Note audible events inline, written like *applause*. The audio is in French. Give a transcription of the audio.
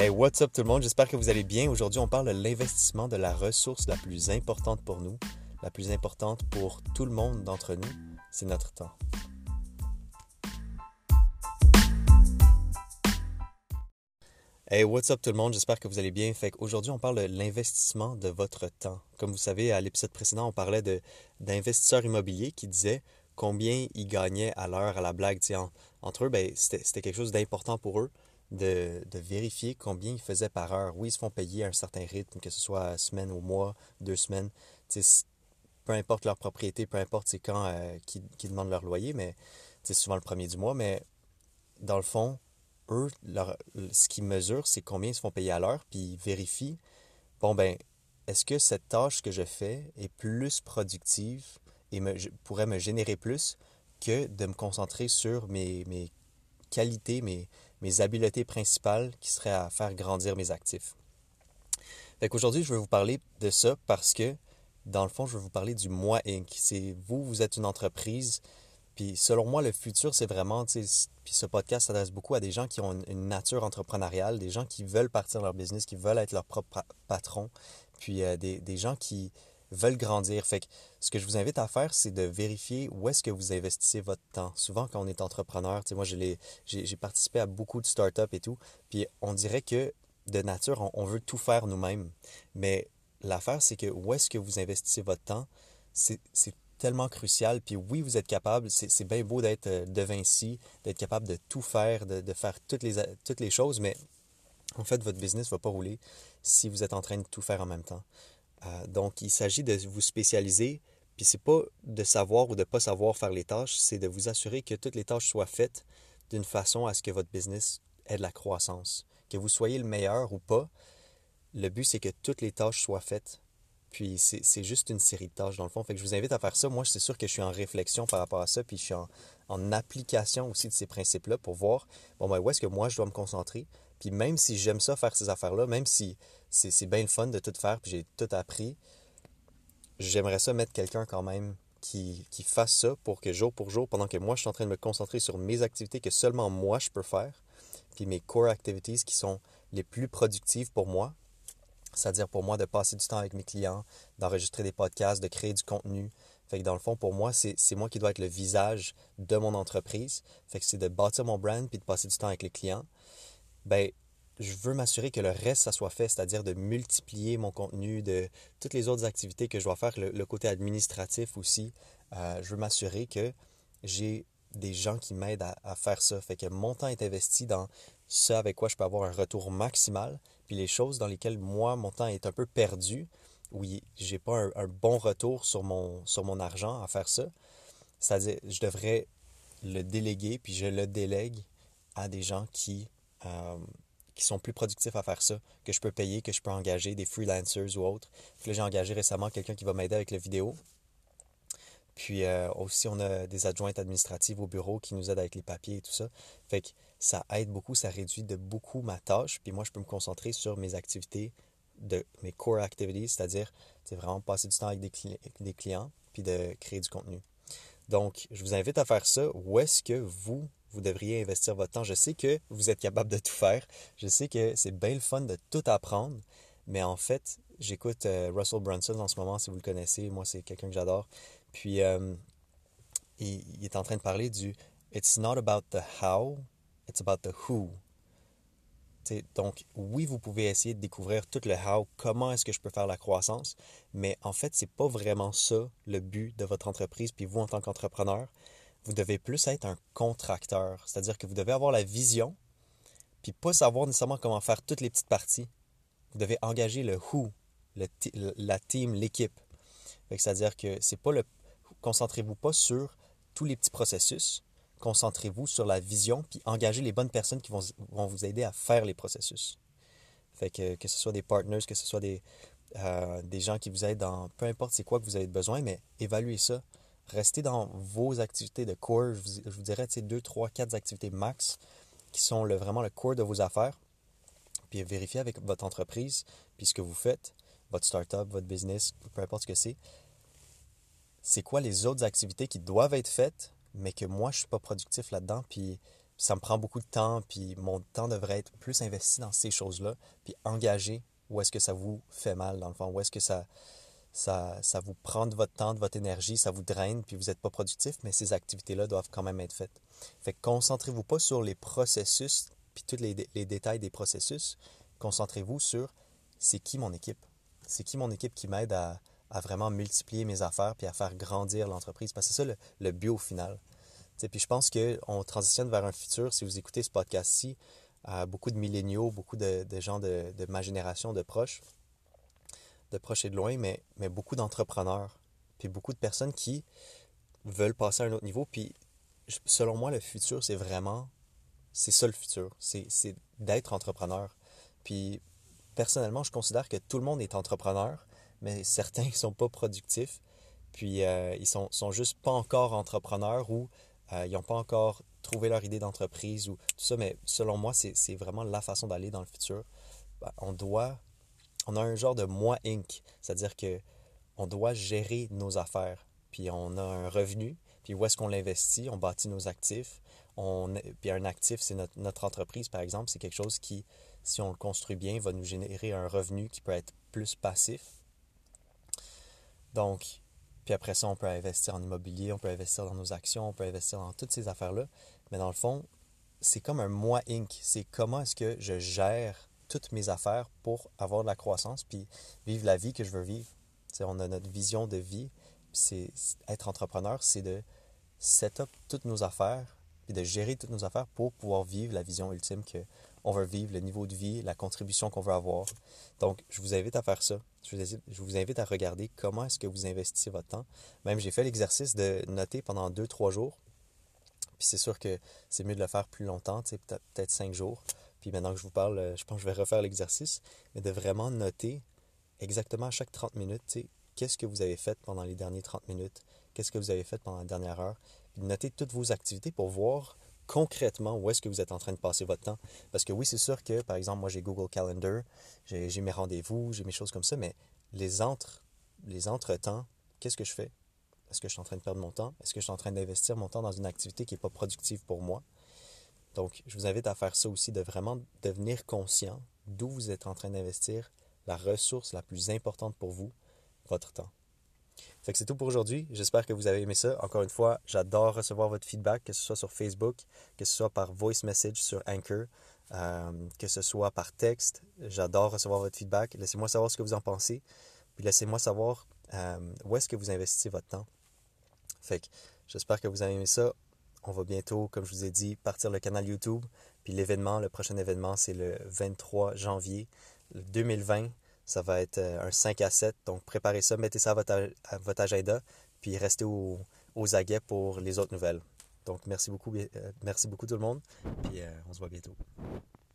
Hey, what's up tout le monde? J'espère que vous allez bien. Aujourd'hui, on parle de l'investissement de la ressource la plus importante pour nous, la plus importante pour tout le monde d'entre nous, c'est notre temps. Hey, what's up tout le monde? J'espère que vous allez bien. Fait aujourd'hui, on parle de l'investissement de votre temps. Comme vous savez, à l'épisode précédent, on parlait d'investisseurs immobiliers qui disaient combien ils gagnaient à l'heure à la blague. entre eux, ben, c'était quelque chose d'important pour eux de, vérifier combien ils faisaient par heure. Oui, ils se font payer à un certain rythme, que ce soit semaine ou mois, deux semaines. peu importe leur propriété, peu importe c'est quand euh, qui, demandent leur loyer, mais c'est souvent le premier du mois. Mais dans le fond, eux, ce qu'ils mesurent, c'est combien ils se font payer à l'heure, puis ils vérifient, bon ben, est-ce que cette tâche que je fais est plus productive et me, pourrait me générer plus que de me concentrer sur mes, mes qualités, mes, mes habiletés principales qui seraient à faire grandir mes actifs. Fait qu'aujourd'hui, je vais vous parler de ça parce que, dans le fond, je vais vous parler du Moi Inc. C'est vous, vous êtes une entreprise. Puis selon moi, le futur, c'est vraiment, puis ce podcast s'adresse beaucoup à des gens qui ont une, nature entrepreneuriale, des gens qui veulent partir leur business, qui veulent être leur propre patron, puis euh, des, des, gens qui veulent grandir. Fait que ce que je vous invite à faire, c'est de vérifier où est-ce que vous investissez votre temps. Souvent, quand on est entrepreneur, moi, j'ai participé à beaucoup de startups et tout, puis on dirait que de nature, on, veut tout faire nous-mêmes. Mais l'affaire, c'est que où est-ce que vous investissez votre temps, c'est tellement crucial. Puis oui, vous êtes capable, c'est bien beau d'être euh, de Vinci, d'être capable de tout faire, de, de, faire toutes les, toutes les choses, mais en fait, votre business ne va pas rouler si vous êtes en train de tout faire en même temps. Euh, donc, il s'agit de vous spécialiser, puis c'est pas de savoir ou de pas savoir faire les tâches, c'est de vous assurer que toutes les tâches soient faites d'une façon à ce que votre business ait de la croissance. Que vous soyez le meilleur ou pas, le but c'est que toutes les tâches soient faites. Puis c'est juste une série de tâches dans le fond. Je vous invite à faire ça. Moi, c'est sûr que je suis en réflexion par rapport à ça, puis je suis en, en application aussi de ces principes-là pour voir, bon, ben, où est-ce que moi je dois me concentrer. Puis même si j'aime ça faire ces affaires-là, même si c'est bien le fun de tout faire, puis j'ai tout appris. J'aimerais ça mettre quelqu'un quand même qui, qui, fasse ça pour que jour pour jour, pendant que moi je suis en train de me concentrer sur mes activités que seulement moi je peux faire, puis mes core activities qui sont les plus productives pour moi, c'est-à-dire pour moi de passer du temps avec mes clients, d'enregistrer des podcasts, de créer du contenu. Fait que dans le fond, pour moi, c'est moi qui dois être le visage de mon entreprise. Fait que c'est de bâtir mon brand puis de passer du temps avec les clients. Ben, je veux m'assurer que le reste, ça soit fait, c'est-à-dire de multiplier mon contenu, de toutes les autres activités que je dois faire, le, côté administratif aussi. Euh, je veux m'assurer que j'ai des gens qui m'aident à, faire ça. Fait que mon temps est investi dans ce avec quoi je peux avoir un retour maximal. Puis les choses dans lesquelles moi, mon temps est un peu perdu, où j'ai pas un, bon retour sur mon, argent à faire ça, c'est-à-dire je devrais le déléguer, puis je le délègue à des gens qui, euh, sont plus productifs à faire ça, que je peux payer, que je peux engager, des freelancers ou autres. J'ai engagé récemment quelqu'un qui va m'aider avec la vidéo. Puis euh, aussi, on a des adjointes administratives au bureau qui nous aident avec les papiers et tout ça. Fait que ça aide beaucoup, ça réduit de beaucoup ma tâche. Puis moi, je peux me concentrer sur mes activités, de mes core activities, c'est-à-dire c'est vraiment passer du temps avec des clients, puis de créer du contenu. Donc, je vous invite à faire ça. Où est-ce que vous, vous devriez investir votre temps? Je sais que vous êtes capable de tout faire. Je sais que c'est bien le fun de tout apprendre. Mais en fait, j'écoute euh, Russell Brunson en ce moment, si vous le connaissez. Moi, c'est quelqu'un que j'adore. Puis, euh, il, est en train de parler du It's not about the how, it's about the who. donc, oui, vous pouvez essayer de découvrir tout le how, comment est-ce que je peux faire la croissance, mais en fait, c'est pas vraiment ça le but de votre entreprise. Puis vous, en tant qu'entrepreneur, vous devez plus être un contracteur. C'est-à-dire que vous devez avoir la vision, puis pas savoir nécessairement comment faire toutes les petites parties. Vous devez engager le who, la team, l'équipe. C'est-à-dire que c'est pas le. Concentrez-vous pas sur tous les petits processus. Concentrez-vous sur la vision, puis engagez les bonnes personnes qui vont, vous aider à faire les processus. Fait que, ce soit des partners, que ce soit des, euh, des gens qui vous aident dans peu importe c'est quoi que vous avez besoin, mais évaluez ça restez dans vos activités de core. Je vous, dirais, deux, trois, quatre activités max qui sont vraiment le core de vos affaires. Puis vérifiez avec votre entreprise, puis ce que vous faites, votre startup, votre business, peu importe ce que c'est. C'est quoi les autres activités qui doivent être faites, mais que moi, je ne suis pas productif là-dedans, puis ça me prend beaucoup de temps, puis mon temps devrait être plus investi dans ces choses-là, puis engagé où est-ce que ça vous fait mal, dans le fond, où est-ce que ça, ça, ça vous prend de votre temps, de votre énergie, ça vous draine, puis vous n'êtes pas productif, mais ces activités-là doivent quand même être faites. Fait que concentrez-vous pas sur les processus, puis tous les, les détails des processus, concentrez-vous sur c'est qui mon équipe? C'est qui mon équipe qui m'aide à, vraiment multiplier mes affaires puis à faire grandir l'entreprise? Parce que c'est ça le, le but au final. puis je pense qu'on transitionne vers un futur, si vous écoutez ce podcast-ci, beaucoup de milléniaux, beaucoup de, gens de, de, ma génération, de proches, de proches et de loin, mais, mais beaucoup d'entrepreneurs, puis beaucoup de personnes qui veulent passer à un autre niveau. Puis selon moi, le futur, c'est vraiment, c'est ça le futur, c'est d'être entrepreneur. Puis personnellement, je considère que tout le monde est entrepreneur, mais certains ne *laughs* sont pas productifs. Puis euh, ils sont, sont juste pas encore entrepreneurs ou euh, ils n'ont pas encore trouvé leur idée d'entreprise ou tout ça. Mais selon moi, c'est vraiment la façon d'aller dans le futur. Ben, on doit, on a un genre de moi Inc. C'est-à-dire que on doit gérer nos affaires. Puis on a un revenu. Puis où est-ce qu'on l'investit? On bâtit nos actifs. Puis un actif, c'est notre, notre entreprise, par exemple. C'est quelque chose qui si on le construit bien, va nous générer un revenu qui peut être plus passif. Donc, puis après ça, on peut investir en immobilier, on peut investir dans nos actions, on peut investir dans toutes ces affaires-là. Mais dans le fond, c'est comme un moi Inc. C'est comment est-ce que je gère toutes mes affaires pour avoir de la croissance puis vivre la vie que je veux vivre. on a notre vision de vie. C'est être entrepreneur, c'est de set up toutes nos affaires puis de gérer toutes nos affaires pour pouvoir vivre la vision ultime que on veut vivre, le niveau de vie, la contribution qu'on veut avoir. Donc, je vous invite à faire ça. Je vous invite à regarder comment est-ce que vous investissez votre temps. Même, j'ai fait l'exercice de noter pendant deux, trois jours. Puis c'est sûr que c'est mieux de le faire plus longtemps, peut-être cinq jours. Puis maintenant que je vous parle, je pense que je vais refaire l'exercice, mais de vraiment noter exactement à chaque 30 minutes, qu'est-ce que vous avez fait pendant les dernières 30 minutes, qu'est-ce que vous avez fait pendant la dernière heure, puis noter toutes vos activités pour voir concrètement où est-ce que vous êtes en train de passer votre temps. Parce que oui, c'est sûr que, par exemple, moi j'ai Google Calendar, j'ai mes rendez-vous, j'ai mes choses comme ça, mais les entre les entre-temps, qu'est-ce que je fais? Est-ce que je suis en train de perdre mon temps? Est-ce que je suis en train d'investir mon temps dans une activité qui n'est pas productive pour moi? Donc, je vous invite à faire ça aussi, de vraiment devenir conscient d'où vous êtes en train d'investir la ressource la plus importante pour vous, votre temps. Fait que c'est tout pour aujourd'hui. J'espère que vous avez aimé ça. Encore une fois, j'adore recevoir votre feedback, que ce soit sur Facebook, que ce soit par voice message sur Anchor, euh, que ce soit par texte. J'adore recevoir votre feedback. Laissez-moi savoir ce que vous en pensez. Puis laissez-moi savoir euh, où est-ce que vous investissez votre temps. Fait que j'espère que vous avez aimé ça. On va bientôt, comme je vous ai dit, partir le canal YouTube. Puis l'événement, le prochain événement, c'est le 23 janvier 2020. Ça va être euh, un 5 à 7. Donc, préparez ça, mettez ça à votre, agenda, puis restez aux, aguets pour les autres nouvelles. Donc, merci beaucoup, euh, merci beaucoup tout le monde, puis euh, on se voit bientôt.